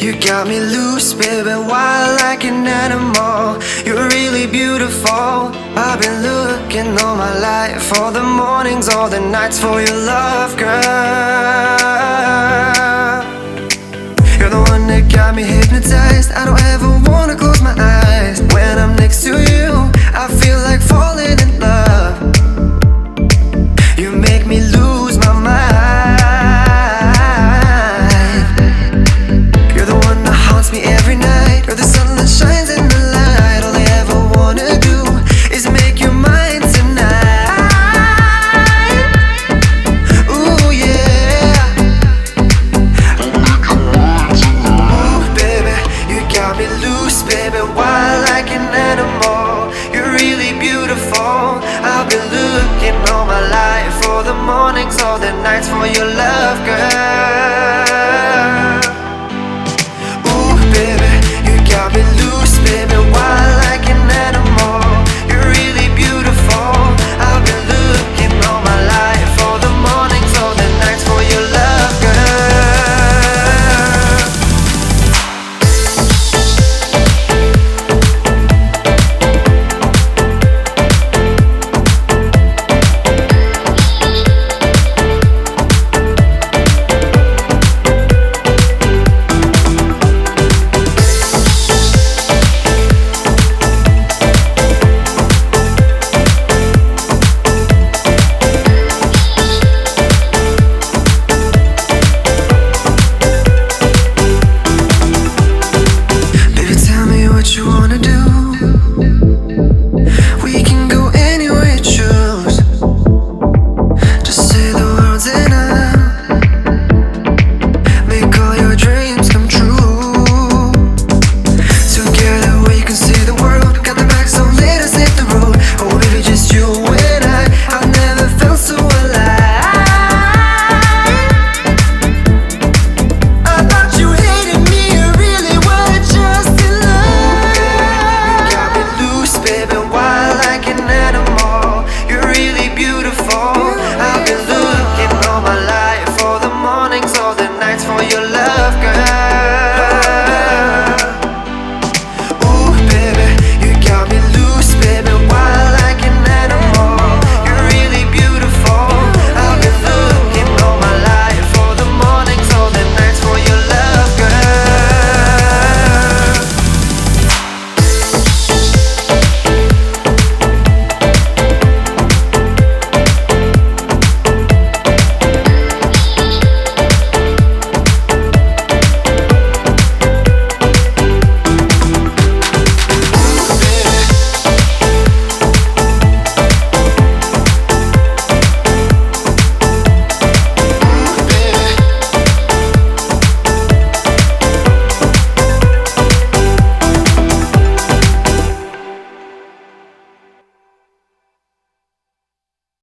You got me loose, baby, wild like an animal. You're really beautiful. I've been looking all my life for the mornings, all the nights for your love, girl. looking all my life for the mornings, all the nights for your love, girl. you wanna do. love, girl.